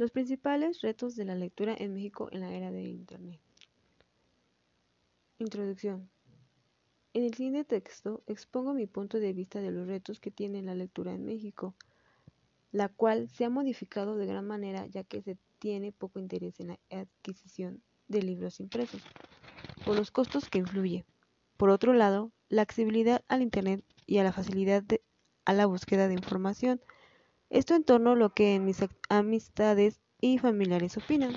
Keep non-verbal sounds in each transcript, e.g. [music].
Los principales retos de la lectura en México en la era de Internet. Introducción. En el siguiente texto expongo mi punto de vista de los retos que tiene la lectura en México, la cual se ha modificado de gran manera ya que se tiene poco interés en la adquisición de libros impresos, por los costos que influye. Por otro lado, la accesibilidad al Internet y a la facilidad a la búsqueda de información. Esto en torno a lo que mis amistades y familiares opinan.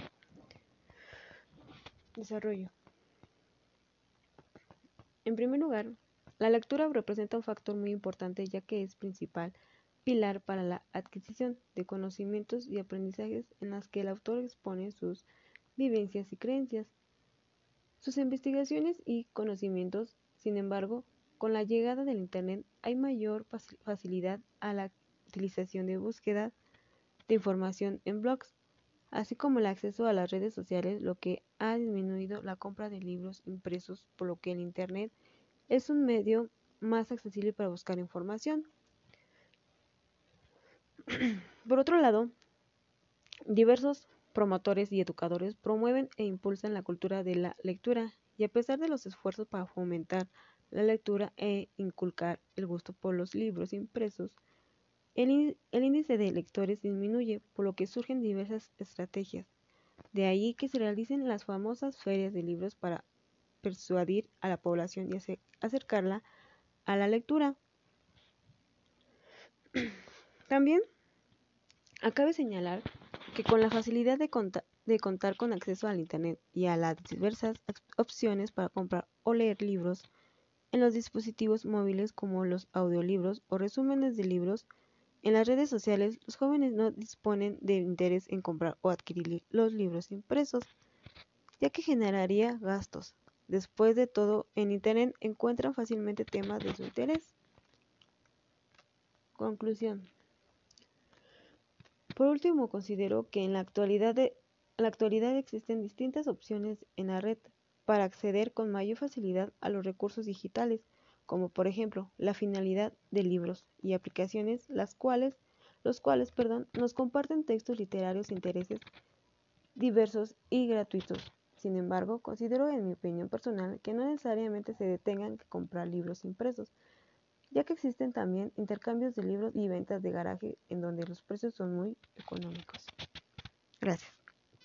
Desarrollo. En primer lugar, la lectura representa un factor muy importante ya que es principal pilar para la adquisición de conocimientos y aprendizajes en las que el autor expone sus vivencias y creencias. Sus investigaciones y conocimientos, sin embargo, con la llegada del Internet hay mayor facilidad a la utilización de búsqueda de información en blogs, así como el acceso a las redes sociales, lo que ha disminuido la compra de libros impresos, por lo que el Internet es un medio más accesible para buscar información. [clears throat] Por otro lado, diversos promotores y educadores promueven e impulsan la cultura de la lectura y a pesar de los esfuerzos para fomentar la lectura e inculcar el gusto por los libros impresos, el, índice de lectores disminuye, por lo que surgen diversas estrategias. De ahí que se realicen las famosas ferias de libros para persuadir a la población y acercarla a la lectura. [clears throat] También acabe señalar que con la facilidad de, de, contar con acceso al Internet y a las diversas opciones para comprar o leer libros en los dispositivos móviles como los audiolibros o resúmenes de libros, en las redes sociales los jóvenes no disponen de interés en comprar o adquirir los libros impresos, ya que generaría gastos. Después de todo, en Internet encuentran fácilmente temas de su interés. Conclusión. Por último, considero que en la actualidad, la actualidad existen distintas opciones en la red para acceder con mayor facilidad a los recursos digitales, como por ejemplo la finalidad de libros y aplicaciones, las cuales, los cuales perdón, nos comparten textos literarios intereses diversos y gratuitos. Sin embargo, considero en mi opinión personal que no necesariamente se detengan que comprar libros impresos, ya que existen también intercambios de libros y ventas de garaje en donde los precios son muy económicos. Gracias.